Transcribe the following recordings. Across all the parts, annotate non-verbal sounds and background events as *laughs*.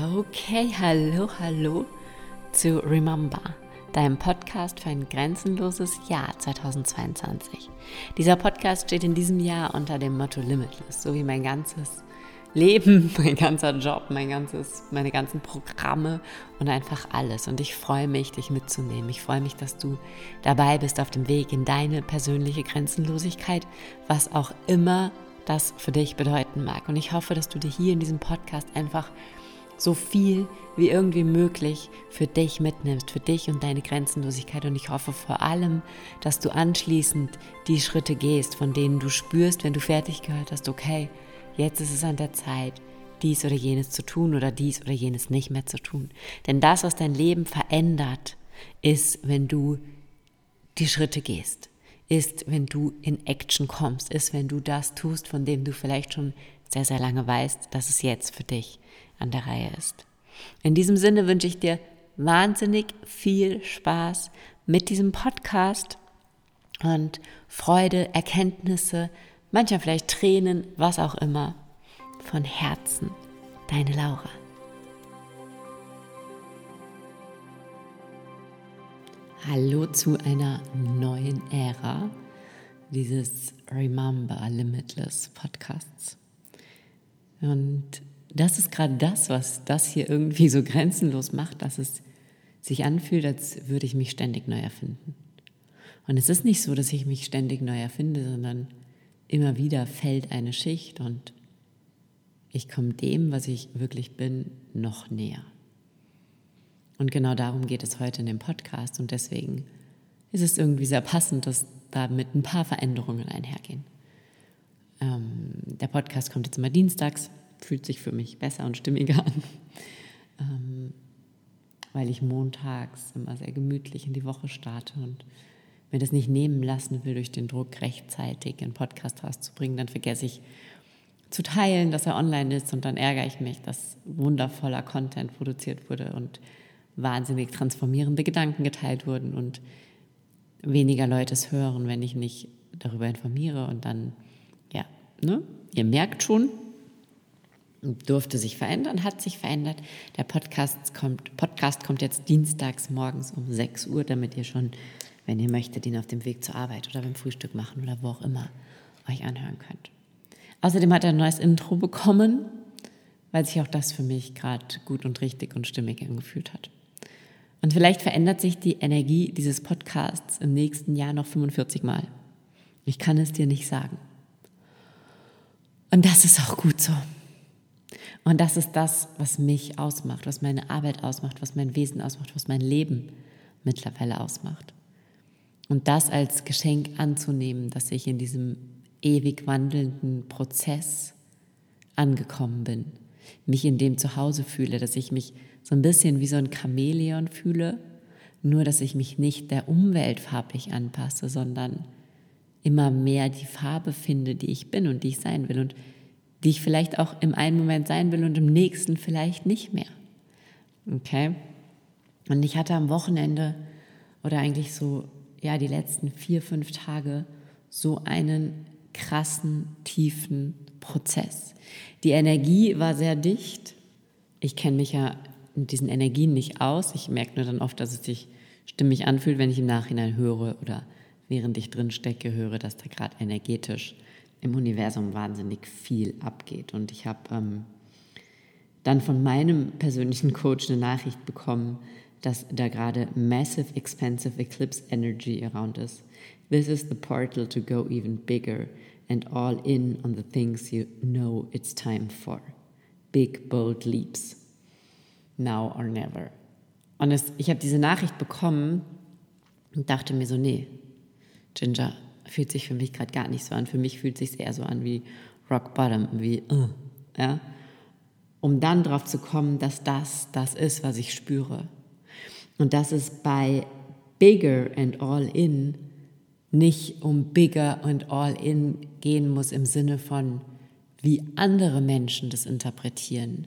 Okay, hallo, hallo zu Remember, deinem Podcast für ein grenzenloses Jahr 2022. Dieser Podcast steht in diesem Jahr unter dem Motto Limitless, so wie mein ganzes Leben, *laughs* mein ganzer Job, mein ganzes, meine ganzen Programme und einfach alles. Und ich freue mich, dich mitzunehmen. Ich freue mich, dass du dabei bist auf dem Weg in deine persönliche Grenzenlosigkeit, was auch immer das für dich bedeuten mag. Und ich hoffe, dass du dir hier in diesem Podcast einfach so viel wie irgendwie möglich für dich mitnimmst, für dich und deine Grenzenlosigkeit. Und ich hoffe vor allem, dass du anschließend die Schritte gehst, von denen du spürst, wenn du fertig gehört hast, okay, jetzt ist es an der Zeit, dies oder jenes zu tun oder dies oder jenes nicht mehr zu tun. Denn das, was dein Leben verändert, ist, wenn du die Schritte gehst, ist, wenn du in Action kommst, ist, wenn du das tust, von dem du vielleicht schon sehr, sehr lange weißt, dass es jetzt für dich an der Reihe ist. In diesem Sinne wünsche ich dir wahnsinnig viel Spaß mit diesem Podcast und Freude, Erkenntnisse, manchmal vielleicht Tränen, was auch immer. Von Herzen, deine Laura. Hallo zu einer neuen Ära dieses Remember Limitless Podcasts. Und das ist gerade das, was das hier irgendwie so grenzenlos macht, dass es sich anfühlt, als würde ich mich ständig neu erfinden. Und es ist nicht so, dass ich mich ständig neu erfinde, sondern immer wieder fällt eine Schicht und ich komme dem, was ich wirklich bin, noch näher. Und genau darum geht es heute in dem Podcast und deswegen ist es irgendwie sehr passend, dass damit ein paar Veränderungen einhergehen. Ähm, der Podcast kommt jetzt immer dienstags fühlt sich für mich besser und stimmiger an, *laughs* ähm, weil ich montags immer sehr gemütlich in die Woche starte und mir das nicht nehmen lassen will, durch den Druck rechtzeitig einen Podcast rauszubringen, dann vergesse ich zu teilen, dass er online ist und dann ärgere ich mich, dass wundervoller Content produziert wurde und wahnsinnig transformierende Gedanken geteilt wurden und weniger Leute es hören, wenn ich nicht darüber informiere und dann, ja, ne? Ihr merkt schon, durfte sich verändern, hat sich verändert. Der Podcast kommt, Podcast kommt jetzt dienstags morgens um 6 Uhr, damit ihr schon, wenn ihr möchtet, ihn auf dem Weg zur Arbeit oder beim Frühstück machen oder wo auch immer euch anhören könnt. Außerdem hat er ein neues Intro bekommen, weil sich auch das für mich gerade gut und richtig und stimmig angefühlt hat. Und vielleicht verändert sich die Energie dieses Podcasts im nächsten Jahr noch 45 Mal. Ich kann es dir nicht sagen. Und das ist auch gut so. Und das ist das, was mich ausmacht, was meine Arbeit ausmacht, was mein Wesen ausmacht, was mein Leben mittlerweile ausmacht. Und das als Geschenk anzunehmen, dass ich in diesem ewig wandelnden Prozess angekommen bin, mich in dem zu Hause fühle, dass ich mich so ein bisschen wie so ein Chamäleon fühle, nur dass ich mich nicht der Umwelt farblich anpasse, sondern immer mehr die Farbe finde, die ich bin und die ich sein will. Und die ich vielleicht auch im einen Moment sein will und im nächsten vielleicht nicht mehr. Okay? Und ich hatte am Wochenende oder eigentlich so, ja, die letzten vier, fünf Tage so einen krassen, tiefen Prozess. Die Energie war sehr dicht. Ich kenne mich ja mit diesen Energien nicht aus. Ich merke nur dann oft, dass es sich stimmig anfühlt, wenn ich im Nachhinein höre oder während ich drin stecke, höre, dass da gerade energetisch im Universum wahnsinnig viel abgeht. Und ich habe ähm, dann von meinem persönlichen Coach eine Nachricht bekommen, dass da gerade massive expensive eclipse energy around us. This is the portal to go even bigger and all in on the things you know it's time for. Big, bold leaps. Now or never. Und es, ich habe diese Nachricht bekommen und dachte mir so, nee, Ginger, fühlt sich für mich gerade gar nicht so an. Für mich fühlt sich eher so an wie Rock Bottom, wie, uh, ja. Um dann drauf zu kommen, dass das das ist, was ich spüre. Und dass es bei Bigger and All In nicht um Bigger and All In gehen muss im Sinne von, wie andere Menschen das interpretieren,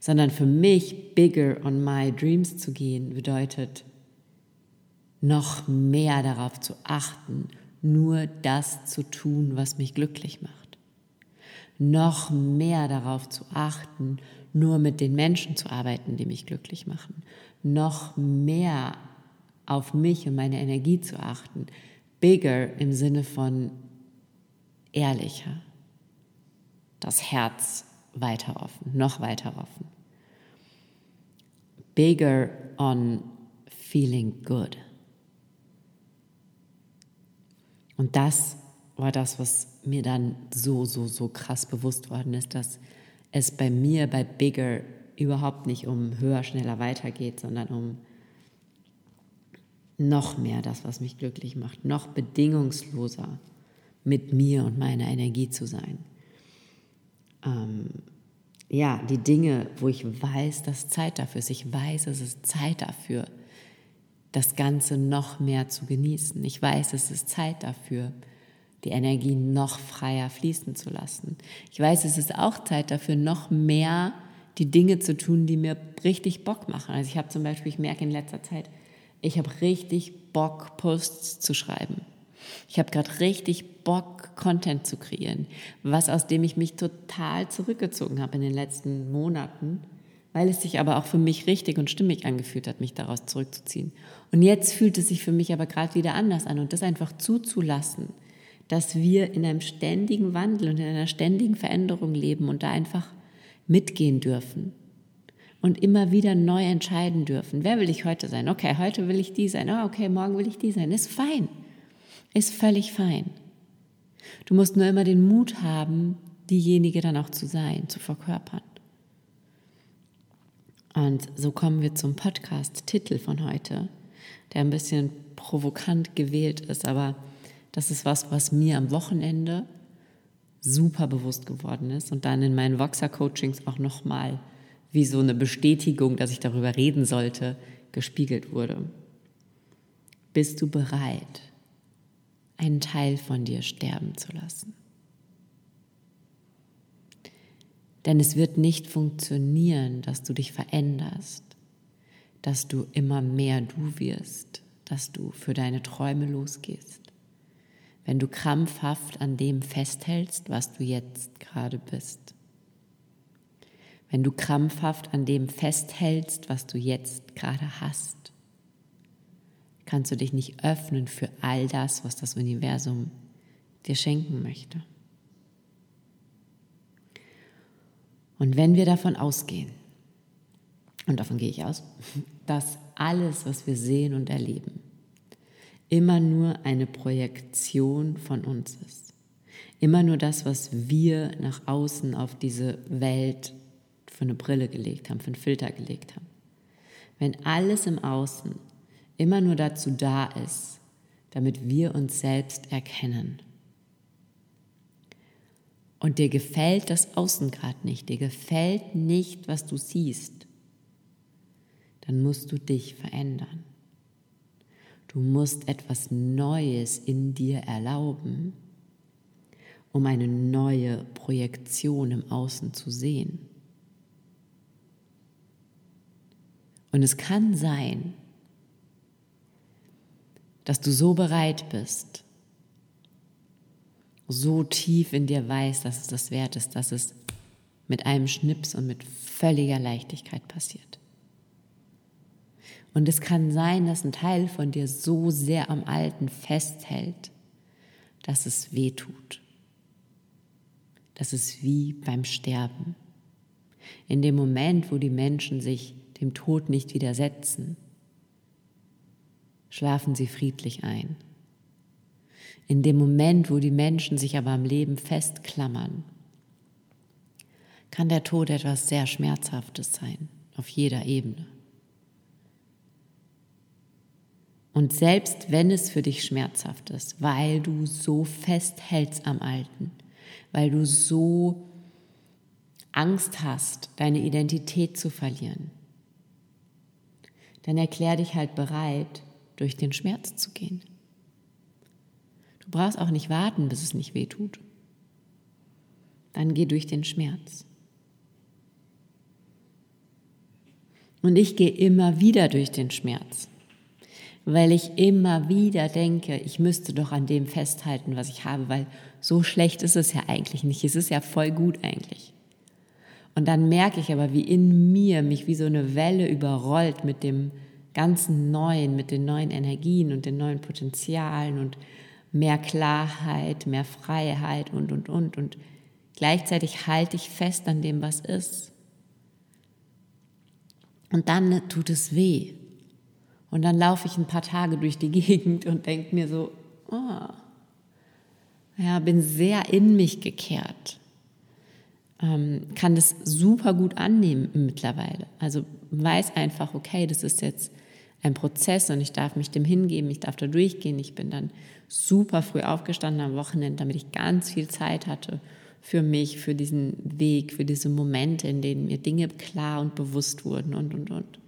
sondern für mich Bigger on My Dreams zu gehen bedeutet, noch mehr darauf zu achten nur das zu tun, was mich glücklich macht. noch mehr darauf zu achten, nur mit den Menschen zu arbeiten, die mich glücklich machen, noch mehr auf mich und meine Energie zu achten, bigger im Sinne von ehrlicher, das Herz weiter offen, noch weiter offen. Bigger on feeling good. Und das war das, was mir dann so, so, so krass bewusst worden ist, dass es bei mir bei Bigger überhaupt nicht um höher, schneller weitergeht, sondern um noch mehr das, was mich glücklich macht, noch bedingungsloser mit mir und meiner Energie zu sein. Ähm, ja, die Dinge, wo ich weiß, dass Zeit dafür ist. Ich weiß, es ist Zeit dafür, das Ganze noch mehr zu genießen. Ich weiß, es ist Zeit dafür, die Energie noch freier fließen zu lassen. Ich weiß, es ist auch Zeit dafür, noch mehr die Dinge zu tun, die mir richtig Bock machen. Also ich habe zum Beispiel, ich merke in letzter Zeit, ich habe richtig Bock, Posts zu schreiben. Ich habe gerade richtig Bock, Content zu kreieren, was aus dem ich mich total zurückgezogen habe in den letzten Monaten, weil es sich aber auch für mich richtig und stimmig angefühlt hat, mich daraus zurückzuziehen. Und jetzt fühlt es sich für mich aber gerade wieder anders an und das einfach zuzulassen, dass wir in einem ständigen Wandel und in einer ständigen Veränderung leben und da einfach mitgehen dürfen und immer wieder neu entscheiden dürfen. Wer will ich heute sein? Okay, heute will ich die sein. Oh, okay, morgen will ich die sein. Ist fein. Ist völlig fein. Du musst nur immer den Mut haben, diejenige dann auch zu sein, zu verkörpern. Und so kommen wir zum Podcast-Titel von heute, der ein bisschen provokant gewählt ist, aber das ist was, was mir am Wochenende super bewusst geworden ist und dann in meinen Voxer-Coachings auch nochmal wie so eine Bestätigung, dass ich darüber reden sollte, gespiegelt wurde. Bist du bereit, einen Teil von dir sterben zu lassen? Denn es wird nicht funktionieren, dass du dich veränderst, dass du immer mehr du wirst, dass du für deine Träume losgehst wenn du krampfhaft an dem festhältst, was du jetzt gerade bist. Wenn du krampfhaft an dem festhältst, was du jetzt gerade hast, kannst du dich nicht öffnen für all das, was das Universum dir schenken möchte. Und wenn wir davon ausgehen, und davon gehe ich aus, *laughs* dass alles, was wir sehen und erleben, immer nur eine Projektion von uns ist. Immer nur das, was wir nach außen auf diese Welt für eine Brille gelegt haben, für einen Filter gelegt haben. Wenn alles im Außen immer nur dazu da ist, damit wir uns selbst erkennen. Und dir gefällt das Außen gerade nicht, dir gefällt nicht, was du siehst, dann musst du dich verändern. Du musst etwas Neues in dir erlauben, um eine neue Projektion im Außen zu sehen. Und es kann sein, dass du so bereit bist, so tief in dir weißt, dass es das wert ist, dass es mit einem Schnips und mit völliger Leichtigkeit passiert. Und es kann sein, dass ein Teil von dir so sehr am Alten festhält, dass es weh tut. Das ist wie beim Sterben. In dem Moment, wo die Menschen sich dem Tod nicht widersetzen, schlafen sie friedlich ein. In dem Moment, wo die Menschen sich aber am Leben festklammern, kann der Tod etwas sehr Schmerzhaftes sein, auf jeder Ebene. Und selbst wenn es für dich schmerzhaft ist, weil du so festhältst am Alten, weil du so Angst hast, deine Identität zu verlieren, dann erklär dich halt bereit, durch den Schmerz zu gehen. Du brauchst auch nicht warten, bis es nicht weh tut. Dann geh durch den Schmerz. Und ich gehe immer wieder durch den Schmerz weil ich immer wieder denke, ich müsste doch an dem festhalten, was ich habe, weil so schlecht ist es ja eigentlich nicht. Es ist ja voll gut eigentlich. Und dann merke ich aber, wie in mir mich wie so eine Welle überrollt mit dem ganzen Neuen, mit den neuen Energien und den neuen Potenzialen und mehr Klarheit, mehr Freiheit und, und, und. Und gleichzeitig halte ich fest an dem, was ist. Und dann tut es weh. Und dann laufe ich ein paar Tage durch die *laughs* Gegend und denke mir so, oh, ja, bin sehr in mich gekehrt. Ähm, kann das super gut annehmen mittlerweile. Also weiß einfach, okay, das ist jetzt ein Prozess und ich darf mich dem hingeben, ich darf da durchgehen. Ich bin dann super früh aufgestanden am Wochenende, damit ich ganz viel Zeit hatte für mich, für diesen Weg, für diese Momente, in denen mir Dinge klar und bewusst wurden und, und, und.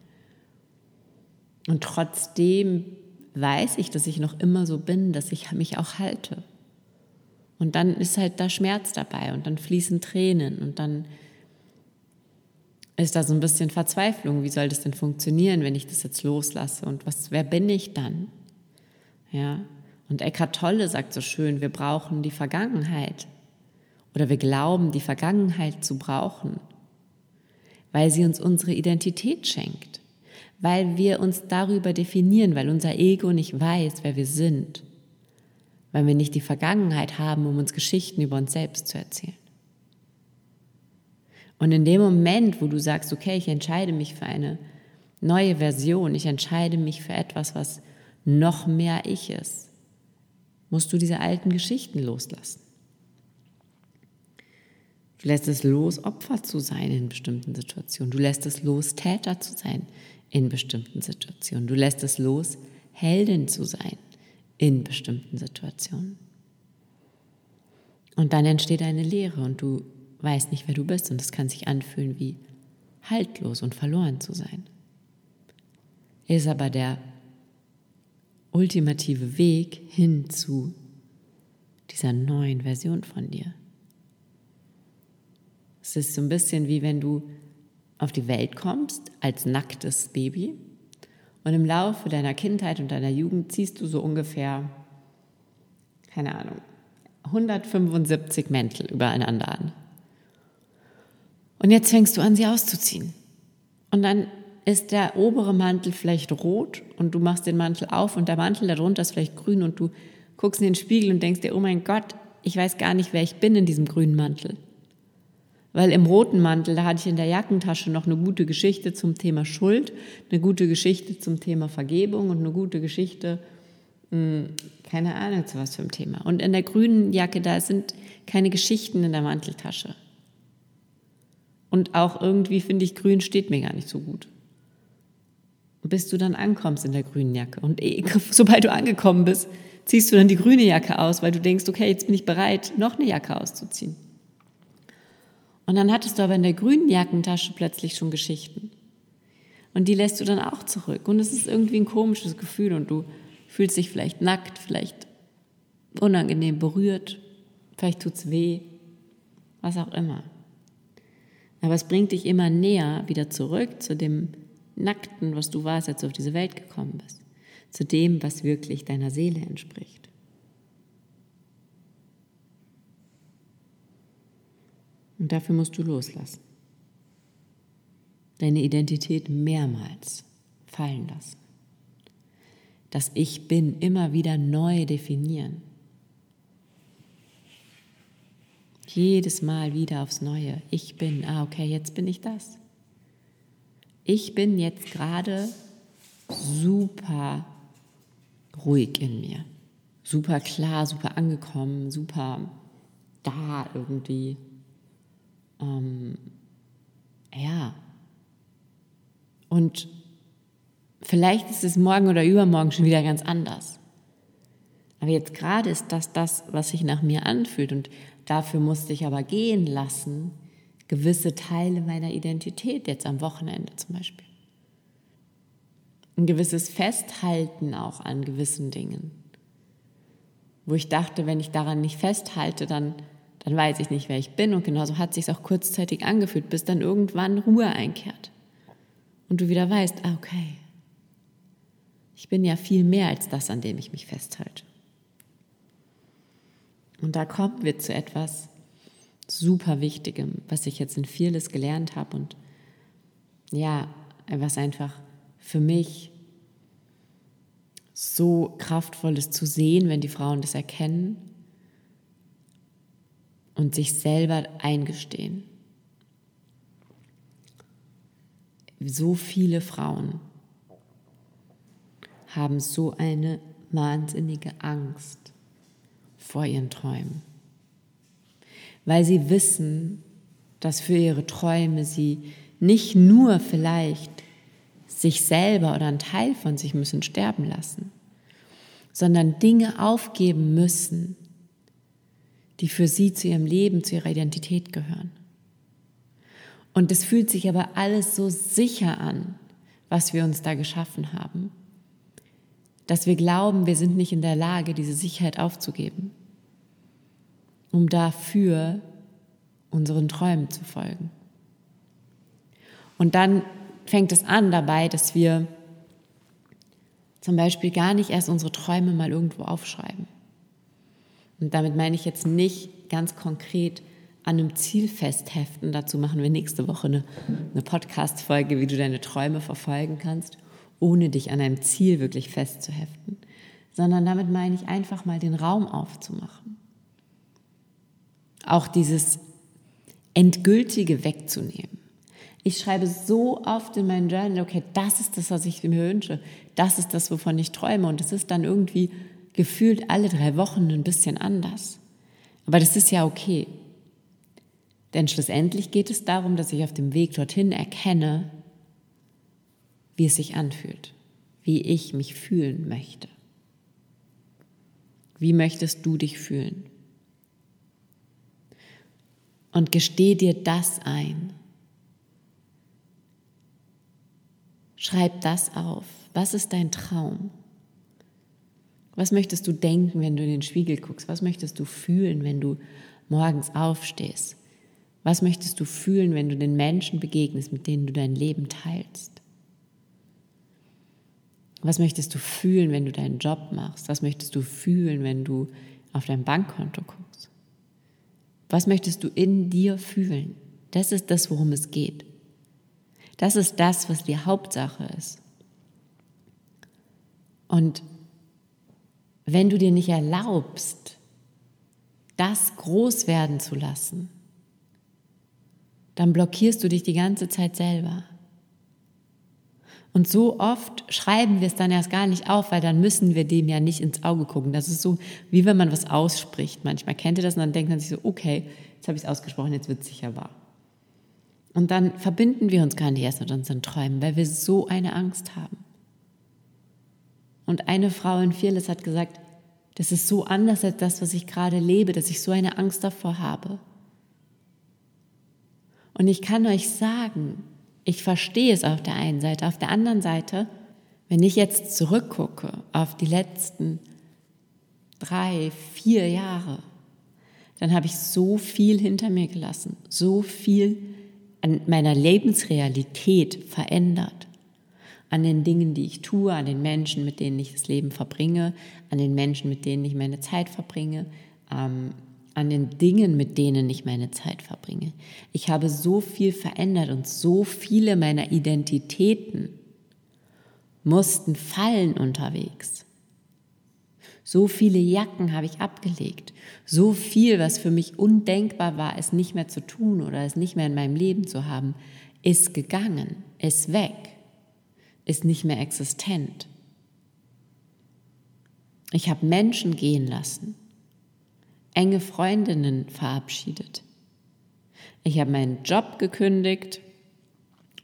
Und trotzdem weiß ich, dass ich noch immer so bin, dass ich mich auch halte. Und dann ist halt da Schmerz dabei und dann fließen Tränen und dann ist da so ein bisschen Verzweiflung. Wie soll das denn funktionieren, wenn ich das jetzt loslasse? Und was, wer bin ich dann? Ja. Und Eckhart Tolle sagt so schön, wir brauchen die Vergangenheit, oder wir glauben, die Vergangenheit zu brauchen, weil sie uns unsere Identität schenkt, weil wir uns darüber definieren, weil unser Ego nicht weiß, wer wir sind, weil wir nicht die Vergangenheit haben, um uns Geschichten über uns selbst zu erzählen. Und in dem Moment, wo du sagst, okay, ich entscheide mich für eine neue Version, ich entscheide mich für etwas, was noch mehr ich ist, musst du diese alten Geschichten loslassen. Du lässt es los, Opfer zu sein in bestimmten Situationen. Du lässt es los, Täter zu sein in bestimmten Situationen. Du lässt es los, Heldin zu sein in bestimmten Situationen. Und dann entsteht eine Leere und du weißt nicht, wer du bist und es kann sich anfühlen wie haltlos und verloren zu sein. Ist aber der ultimative Weg hin zu dieser neuen Version von dir. Es ist so ein bisschen wie wenn du auf die Welt kommst als nacktes Baby und im Laufe deiner Kindheit und deiner Jugend ziehst du so ungefähr, keine Ahnung, 175 Mäntel übereinander an. Und jetzt fängst du an, sie auszuziehen. Und dann ist der obere Mantel vielleicht rot und du machst den Mantel auf und der Mantel darunter ist vielleicht grün und du guckst in den Spiegel und denkst dir, oh mein Gott, ich weiß gar nicht, wer ich bin in diesem grünen Mantel. Weil im roten Mantel, da hatte ich in der Jackentasche noch eine gute Geschichte zum Thema Schuld, eine gute Geschichte zum Thema Vergebung und eine gute Geschichte, hm, keine Ahnung zu was für ein Thema. Und in der grünen Jacke, da sind keine Geschichten in der Manteltasche. Und auch irgendwie finde ich, grün steht mir gar nicht so gut. Bis du dann ankommst in der grünen Jacke. Und eh, *laughs* sobald du angekommen bist, ziehst du dann die grüne Jacke aus, weil du denkst, okay, jetzt bin ich bereit, noch eine Jacke auszuziehen. Und dann hattest du aber in der grünen Jackentasche plötzlich schon Geschichten. Und die lässt du dann auch zurück. Und es ist irgendwie ein komisches Gefühl und du fühlst dich vielleicht nackt, vielleicht unangenehm berührt, vielleicht tut's weh, was auch immer. Aber es bringt dich immer näher wieder zurück zu dem Nackten, was du warst, als du auf diese Welt gekommen bist. Zu dem, was wirklich deiner Seele entspricht. Und dafür musst du loslassen. Deine Identität mehrmals fallen lassen. Das Ich bin immer wieder neu definieren. Jedes Mal wieder aufs Neue. Ich bin, ah, okay, jetzt bin ich das. Ich bin jetzt gerade super ruhig in mir. Super klar, super angekommen, super da irgendwie ähm, ja. Und vielleicht ist es morgen oder übermorgen schon wieder ganz anders. Aber jetzt gerade ist das das, was sich nach mir anfühlt. Und dafür musste ich aber gehen lassen, gewisse Teile meiner Identität, jetzt am Wochenende zum Beispiel. Ein gewisses Festhalten auch an gewissen Dingen. Wo ich dachte, wenn ich daran nicht festhalte, dann dann weiß ich nicht, wer ich bin. Und genauso hat sich auch kurzzeitig angefühlt, bis dann irgendwann Ruhe einkehrt. Und du wieder weißt, ah, okay, Ich bin ja viel mehr als das, an dem ich mich festhalte. Und da kommen wir zu etwas super Wichtigem, was ich jetzt in vieles gelernt habe und ja, was einfach für mich so kraftvoll ist zu sehen, wenn die Frauen das erkennen und sich selber eingestehen. So viele Frauen haben so eine wahnsinnige Angst vor ihren Träumen, weil sie wissen, dass für ihre Träume sie nicht nur vielleicht sich selber oder einen Teil von sich müssen sterben lassen, sondern Dinge aufgeben müssen, die für sie zu ihrem Leben, zu ihrer Identität gehören. Und es fühlt sich aber alles so sicher an, was wir uns da geschaffen haben, dass wir glauben, wir sind nicht in der Lage, diese Sicherheit aufzugeben, um dafür unseren Träumen zu folgen. Und dann fängt es an dabei, dass wir zum Beispiel gar nicht erst unsere Träume mal irgendwo aufschreiben. Und damit meine ich jetzt nicht ganz konkret an einem Ziel festheften. Dazu machen wir nächste Woche eine, eine Podcast-Folge, wie du deine Träume verfolgen kannst, ohne dich an einem Ziel wirklich festzuheften. Sondern damit meine ich einfach mal den Raum aufzumachen. Auch dieses Endgültige wegzunehmen. Ich schreibe so oft in mein Journal, okay, das ist das, was ich mir wünsche. Das ist das, wovon ich träume. Und es ist dann irgendwie gefühlt alle drei Wochen ein bisschen anders. Aber das ist ja okay. Denn schlussendlich geht es darum, dass ich auf dem Weg dorthin erkenne, wie es sich anfühlt, wie ich mich fühlen möchte. Wie möchtest du dich fühlen? Und gesteh dir das ein. Schreib das auf. Was ist dein Traum? Was möchtest du denken, wenn du in den Spiegel guckst? Was möchtest du fühlen, wenn du morgens aufstehst? Was möchtest du fühlen, wenn du den Menschen begegnest, mit denen du dein Leben teilst? Was möchtest du fühlen, wenn du deinen Job machst? Was möchtest du fühlen, wenn du auf dein Bankkonto guckst? Was möchtest du in dir fühlen? Das ist das, worum es geht. Das ist das, was die Hauptsache ist. Und wenn du dir nicht erlaubst, das groß werden zu lassen, dann blockierst du dich die ganze Zeit selber. Und so oft schreiben wir es dann erst gar nicht auf, weil dann müssen wir dem ja nicht ins Auge gucken. Das ist so, wie wenn man was ausspricht. Manchmal kennt ihr das und dann denkt man sich so, okay, jetzt habe ich es ausgesprochen, jetzt wird es sicher wahr. Und dann verbinden wir uns gar nicht erst mit unseren Träumen, weil wir so eine Angst haben. Und eine Frau in Fearless hat gesagt, das ist so anders als das, was ich gerade lebe, dass ich so eine Angst davor habe. Und ich kann euch sagen, ich verstehe es auf der einen Seite. Auf der anderen Seite, wenn ich jetzt zurückgucke auf die letzten drei, vier Jahre, dann habe ich so viel hinter mir gelassen, so viel an meiner Lebensrealität verändert an den Dingen, die ich tue, an den Menschen, mit denen ich das Leben verbringe, an den Menschen, mit denen ich meine Zeit verbringe, ähm, an den Dingen, mit denen ich meine Zeit verbringe. Ich habe so viel verändert und so viele meiner Identitäten mussten fallen unterwegs. So viele Jacken habe ich abgelegt. So viel, was für mich undenkbar war, es nicht mehr zu tun oder es nicht mehr in meinem Leben zu haben, ist gegangen, ist weg ist nicht mehr existent. Ich habe Menschen gehen lassen, enge Freundinnen verabschiedet. Ich habe meinen Job gekündigt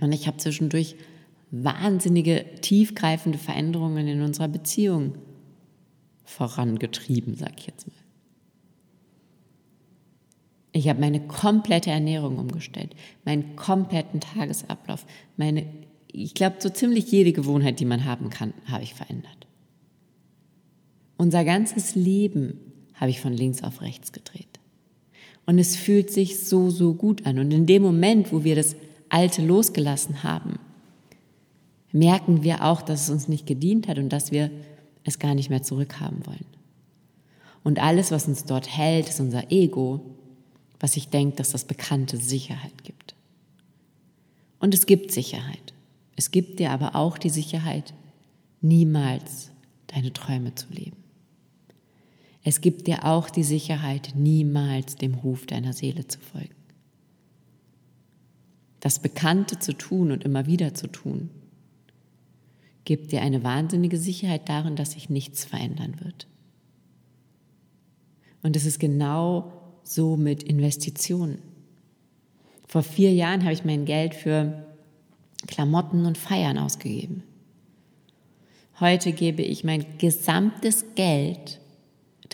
und ich habe zwischendurch wahnsinnige, tiefgreifende Veränderungen in unserer Beziehung vorangetrieben, sag ich jetzt mal. Ich habe meine komplette Ernährung umgestellt, meinen kompletten Tagesablauf, meine ich glaube, so ziemlich jede Gewohnheit, die man haben kann, habe ich verändert. Unser ganzes Leben habe ich von links auf rechts gedreht. Und es fühlt sich so, so gut an. Und in dem Moment, wo wir das Alte losgelassen haben, merken wir auch, dass es uns nicht gedient hat und dass wir es gar nicht mehr zurückhaben wollen. Und alles, was uns dort hält, ist unser Ego, was sich denkt, dass das bekannte Sicherheit gibt. Und es gibt Sicherheit. Es gibt dir aber auch die Sicherheit, niemals deine Träume zu leben. Es gibt dir auch die Sicherheit, niemals dem Ruf deiner Seele zu folgen. Das Bekannte zu tun und immer wieder zu tun, gibt dir eine wahnsinnige Sicherheit darin, dass sich nichts verändern wird. Und es ist genau so mit Investitionen. Vor vier Jahren habe ich mein Geld für Klamotten und Feiern ausgegeben. Heute gebe ich mein gesamtes Geld,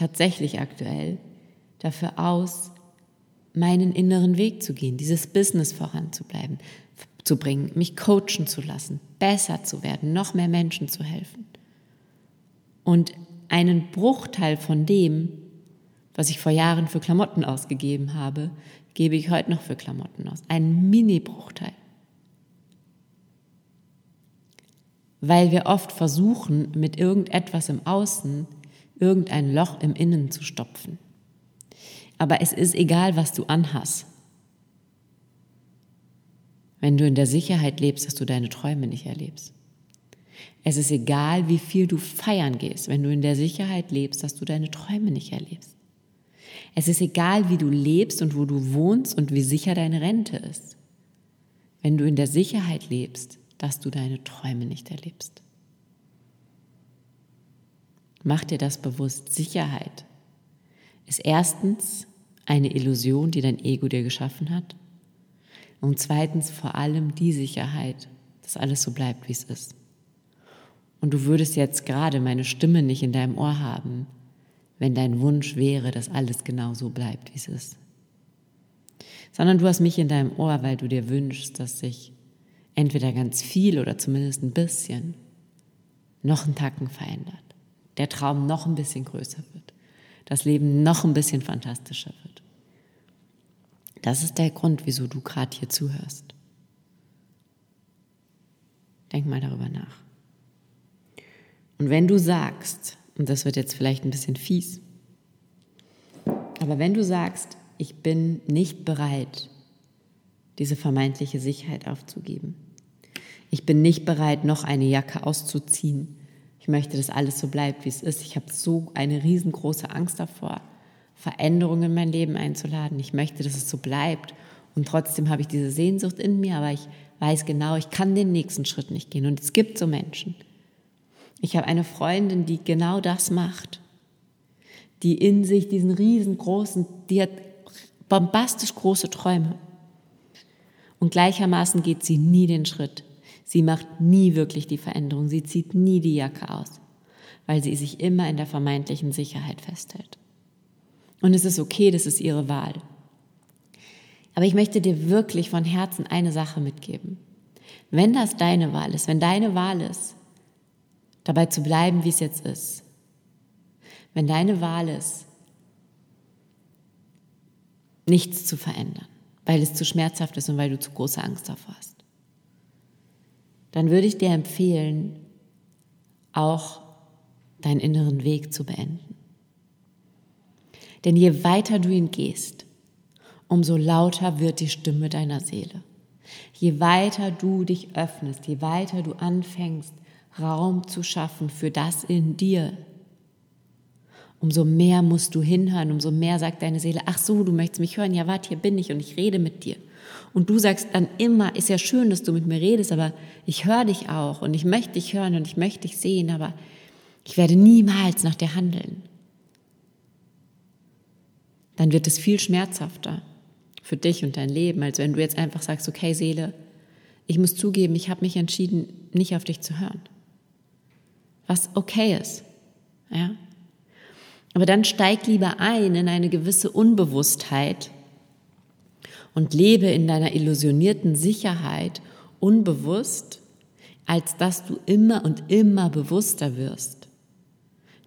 tatsächlich aktuell, dafür aus, meinen inneren Weg zu gehen, dieses Business voranzubleiben, zu bringen, mich coachen zu lassen, besser zu werden, noch mehr Menschen zu helfen. Und einen Bruchteil von dem, was ich vor Jahren für Klamotten ausgegeben habe, gebe ich heute noch für Klamotten aus. Ein Mini-Bruchteil. Weil wir oft versuchen, mit irgendetwas im Außen irgendein Loch im Innen zu stopfen. Aber es ist egal, was du anhast. Wenn du in der Sicherheit lebst, dass du deine Träume nicht erlebst. Es ist egal, wie viel du feiern gehst, wenn du in der Sicherheit lebst, dass du deine Träume nicht erlebst. Es ist egal, wie du lebst und wo du wohnst und wie sicher deine Rente ist. Wenn du in der Sicherheit lebst, dass du deine Träume nicht erlebst. Mach dir das bewusst. Sicherheit ist erstens eine Illusion, die dein Ego dir geschaffen hat. Und zweitens vor allem die Sicherheit, dass alles so bleibt, wie es ist. Und du würdest jetzt gerade meine Stimme nicht in deinem Ohr haben, wenn dein Wunsch wäre, dass alles genau so bleibt, wie es ist. Sondern du hast mich in deinem Ohr, weil du dir wünschst, dass sich entweder ganz viel oder zumindest ein bisschen noch einen Tacken verändert. Der Traum noch ein bisschen größer wird. Das Leben noch ein bisschen fantastischer wird. Das ist der Grund, wieso du gerade hier zuhörst. Denk mal darüber nach. Und wenn du sagst, und das wird jetzt vielleicht ein bisschen fies. Aber wenn du sagst, ich bin nicht bereit, diese vermeintliche Sicherheit aufzugeben. Ich bin nicht bereit, noch eine Jacke auszuziehen. Ich möchte, dass alles so bleibt, wie es ist. Ich habe so eine riesengroße Angst davor, Veränderungen in mein Leben einzuladen. Ich möchte, dass es so bleibt. Und trotzdem habe ich diese Sehnsucht in mir, aber ich weiß genau, ich kann den nächsten Schritt nicht gehen. Und es gibt so Menschen, ich habe eine Freundin, die genau das macht, die in sich diesen riesengroßen, die hat bombastisch große Träume. Und gleichermaßen geht sie nie den Schritt. Sie macht nie wirklich die Veränderung. Sie zieht nie die Jacke aus, weil sie sich immer in der vermeintlichen Sicherheit festhält. Und es ist okay, das ist ihre Wahl. Aber ich möchte dir wirklich von Herzen eine Sache mitgeben. Wenn das deine Wahl ist, wenn deine Wahl ist, dabei zu bleiben, wie es jetzt ist. Wenn deine Wahl ist, nichts zu verändern, weil es zu schmerzhaft ist und weil du zu große Angst davor hast, dann würde ich dir empfehlen, auch deinen inneren Weg zu beenden. Denn je weiter du ihn gehst, umso lauter wird die Stimme deiner Seele. Je weiter du dich öffnest, je weiter du anfängst, Raum zu schaffen für das in dir. Umso mehr musst du hinhören, umso mehr sagt deine Seele, ach so, du möchtest mich hören, ja warte, hier bin ich und ich rede mit dir. Und du sagst dann immer, ist ja schön, dass du mit mir redest, aber ich höre dich auch und ich möchte dich hören und ich möchte dich sehen, aber ich werde niemals nach dir handeln. Dann wird es viel schmerzhafter für dich und dein Leben, als wenn du jetzt einfach sagst, okay Seele, ich muss zugeben, ich habe mich entschieden, nicht auf dich zu hören was okay ist. Ja? Aber dann steig lieber ein in eine gewisse Unbewusstheit und lebe in deiner illusionierten Sicherheit unbewusst, als dass du immer und immer bewusster wirst.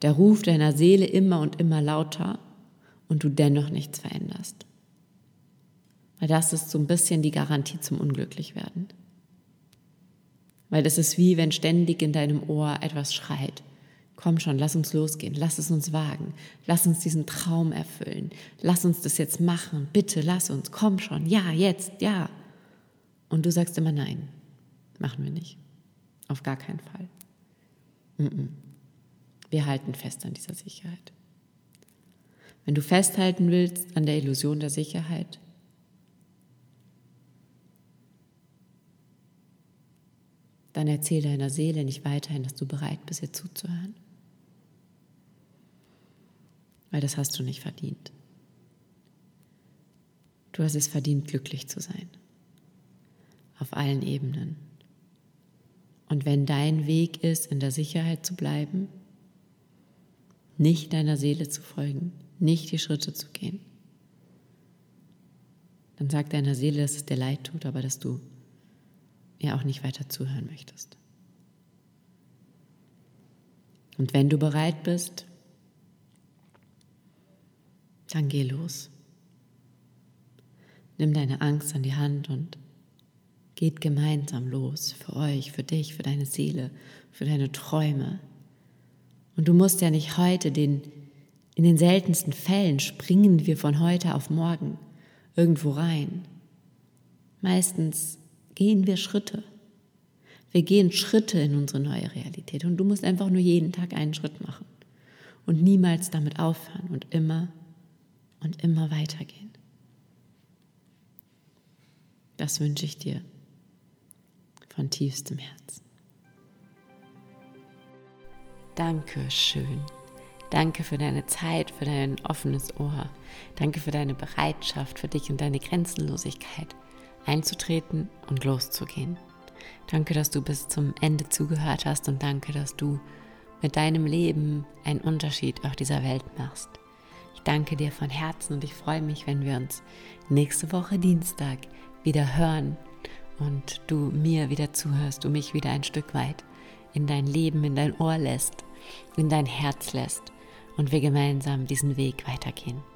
Der Ruf deiner Seele immer und immer lauter und du dennoch nichts veränderst. Weil das ist so ein bisschen die Garantie zum Unglücklichwerden. Weil das ist wie wenn ständig in deinem Ohr etwas schreit. Komm schon, lass uns losgehen, lass es uns wagen, lass uns diesen Traum erfüllen, lass uns das jetzt machen, bitte lass uns, komm schon, ja, jetzt, ja. Und du sagst immer nein, machen wir nicht, auf gar keinen Fall. Wir halten fest an dieser Sicherheit. Wenn du festhalten willst an der Illusion der Sicherheit, dann erzähl deiner Seele nicht weiterhin, dass du bereit bist, ihr zuzuhören. Weil das hast du nicht verdient. Du hast es verdient, glücklich zu sein. Auf allen Ebenen. Und wenn dein Weg ist, in der Sicherheit zu bleiben, nicht deiner Seele zu folgen, nicht die Schritte zu gehen, dann sag deiner Seele, dass es dir leid tut, aber dass du ihr auch nicht weiter zuhören möchtest. Und wenn du bereit bist, dann geh los. Nimm deine Angst an die Hand und geht gemeinsam los für euch, für dich, für deine Seele, für deine Träume. Und du musst ja nicht heute den, in den seltensten Fällen springen wir von heute auf morgen irgendwo rein. Meistens gehen wir Schritte. Wir gehen Schritte in unsere neue Realität und du musst einfach nur jeden Tag einen Schritt machen und niemals damit aufhören und immer und immer weitergehen. Das wünsche ich dir von tiefstem Herzen. Danke schön. Danke für deine Zeit, für dein offenes Ohr. Danke für deine Bereitschaft, für dich und deine Grenzenlosigkeit einzutreten und loszugehen. Danke, dass du bis zum Ende zugehört hast und danke, dass du mit deinem Leben einen Unterschied auf dieser Welt machst. Ich danke dir von Herzen und ich freue mich, wenn wir uns nächste Woche Dienstag wieder hören und du mir wieder zuhörst, du mich wieder ein Stück weit in dein Leben, in dein Ohr lässt, in dein Herz lässt und wir gemeinsam diesen Weg weitergehen.